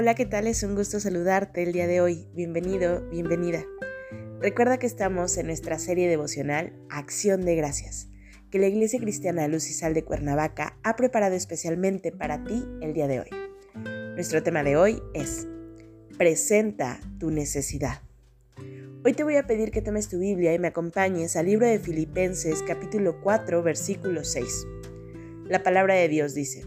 Hola, ¿qué tal? Es un gusto saludarte el día de hoy. Bienvenido, bienvenida. Recuerda que estamos en nuestra serie devocional Acción de Gracias, que la Iglesia Cristiana Luz y Sal de Cuernavaca ha preparado especialmente para ti el día de hoy. Nuestro tema de hoy es Presenta tu necesidad. Hoy te voy a pedir que tomes tu Biblia y me acompañes al libro de Filipenses capítulo 4 versículo 6. La palabra de Dios dice,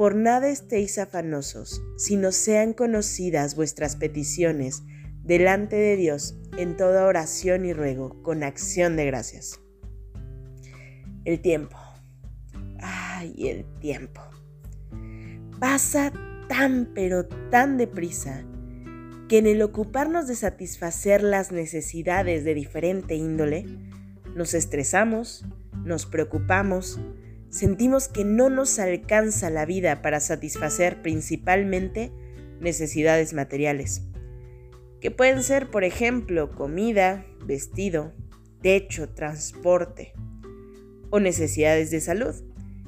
por nada estéis afanosos, sino sean conocidas vuestras peticiones delante de Dios en toda oración y ruego, con acción de gracias. El tiempo. Ay, el tiempo. Pasa tan pero tan deprisa que en el ocuparnos de satisfacer las necesidades de diferente índole, nos estresamos, nos preocupamos, sentimos que no nos alcanza la vida para satisfacer principalmente necesidades materiales, que pueden ser, por ejemplo, comida, vestido, techo, transporte o necesidades de salud.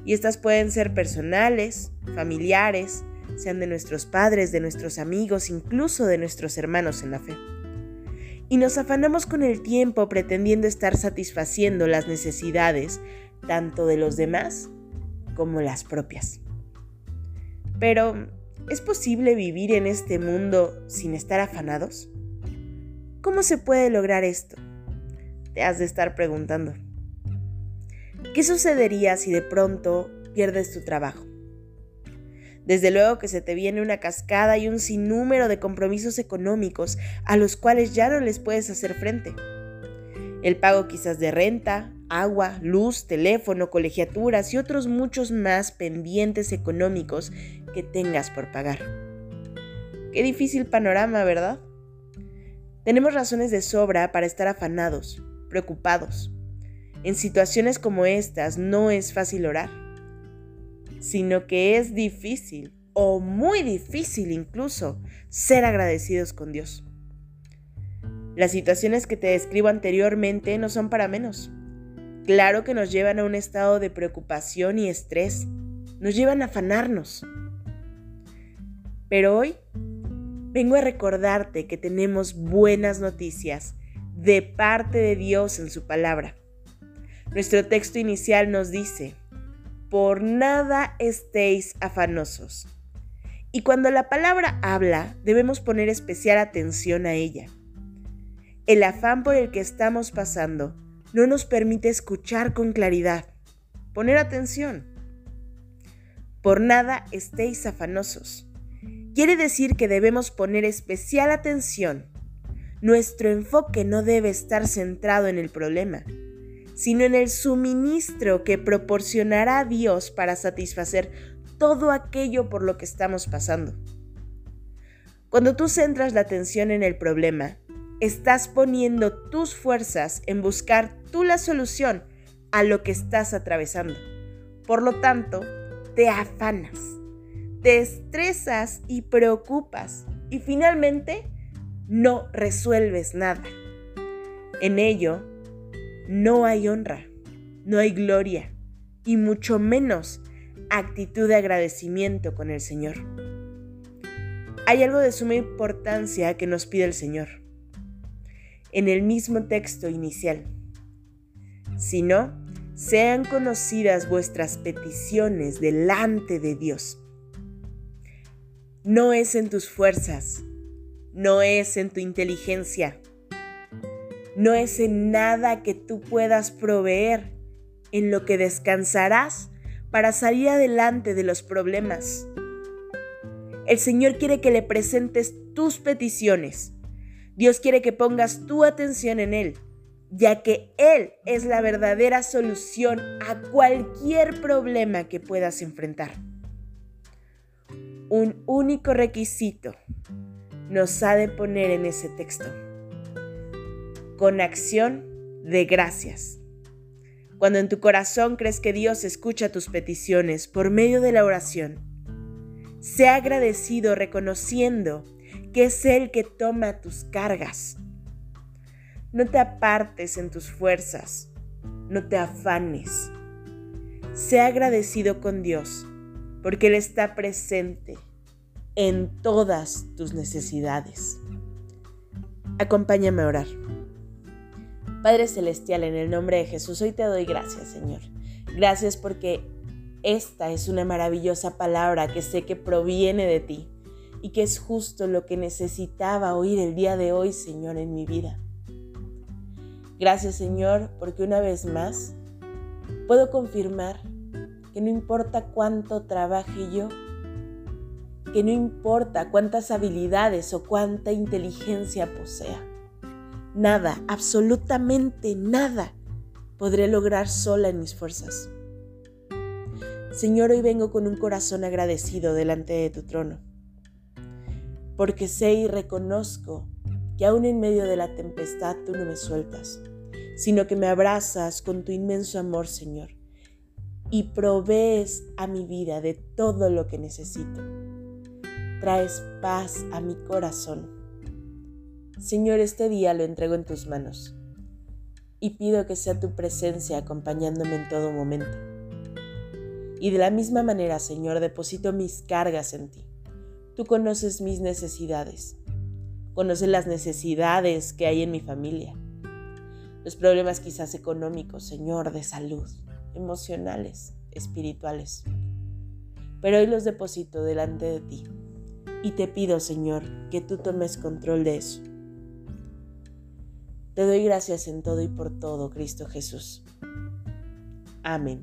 Y estas pueden ser personales, familiares, sean de nuestros padres, de nuestros amigos, incluso de nuestros hermanos en la fe. Y nos afanamos con el tiempo pretendiendo estar satisfaciendo las necesidades tanto de los demás como las propias. Pero, ¿es posible vivir en este mundo sin estar afanados? ¿Cómo se puede lograr esto? Te has de estar preguntando. ¿Qué sucedería si de pronto pierdes tu trabajo? Desde luego que se te viene una cascada y un sinnúmero de compromisos económicos a los cuales ya no les puedes hacer frente. El pago quizás de renta, agua, luz, teléfono, colegiaturas y otros muchos más pendientes económicos que tengas por pagar. Qué difícil panorama, ¿verdad? Tenemos razones de sobra para estar afanados, preocupados. En situaciones como estas no es fácil orar, sino que es difícil, o muy difícil incluso, ser agradecidos con Dios. Las situaciones que te describo anteriormente no son para menos. Claro que nos llevan a un estado de preocupación y estrés, nos llevan a afanarnos. Pero hoy vengo a recordarte que tenemos buenas noticias de parte de Dios en su palabra. Nuestro texto inicial nos dice, por nada estéis afanosos. Y cuando la palabra habla, debemos poner especial atención a ella. El afán por el que estamos pasando no nos permite escuchar con claridad, poner atención. Por nada estéis afanosos. Quiere decir que debemos poner especial atención. Nuestro enfoque no debe estar centrado en el problema, sino en el suministro que proporcionará Dios para satisfacer todo aquello por lo que estamos pasando. Cuando tú centras la atención en el problema, estás poniendo tus fuerzas en buscar tú la solución a lo que estás atravesando. Por lo tanto, te afanas, te estresas y preocupas y finalmente no resuelves nada. En ello, no hay honra, no hay gloria y mucho menos actitud de agradecimiento con el Señor. Hay algo de suma importancia que nos pide el Señor en el mismo texto inicial. Si no, sean conocidas vuestras peticiones delante de Dios. No es en tus fuerzas, no es en tu inteligencia, no es en nada que tú puedas proveer en lo que descansarás para salir adelante de los problemas. El Señor quiere que le presentes tus peticiones Dios quiere que pongas tu atención en Él, ya que Él es la verdadera solución a cualquier problema que puedas enfrentar. un único requisito nos ha de poner en ese texto. Con acción de gracias. Cuando en tu corazón crees que Dios escucha tus peticiones por medio de la oración, sea agradecido reconociendo que es Él que toma tus cargas. No te apartes en tus fuerzas, no te afanes. Sea agradecido con Dios, porque Él está presente en todas tus necesidades. Acompáñame a orar. Padre Celestial, en el nombre de Jesús, hoy te doy gracias, Señor. Gracias porque esta es una maravillosa palabra que sé que proviene de ti y que es justo lo que necesitaba oír el día de hoy, Señor, en mi vida. Gracias, Señor, porque una vez más puedo confirmar que no importa cuánto trabaje yo, que no importa cuántas habilidades o cuánta inteligencia posea, nada, absolutamente nada, podré lograr sola en mis fuerzas. Señor, hoy vengo con un corazón agradecido delante de tu trono, porque sé y reconozco que aún en medio de la tempestad tú no me sueltas, sino que me abrazas con tu inmenso amor, Señor, y provees a mi vida de todo lo que necesito traes paz a mi corazón. Señor, este día lo entrego en tus manos y pido que sea tu presencia acompañándome en todo momento. Y de la misma manera, Señor, deposito mis cargas en ti. Tú conoces mis necesidades, conoces las necesidades que hay en mi familia, los problemas quizás económicos, Señor, de salud, emocionales, espirituales. Pero hoy los deposito delante de ti y te pido, Señor, que tú tomes control de eso. Te doy gracias en todo y por todo, Cristo Jesús. Amén.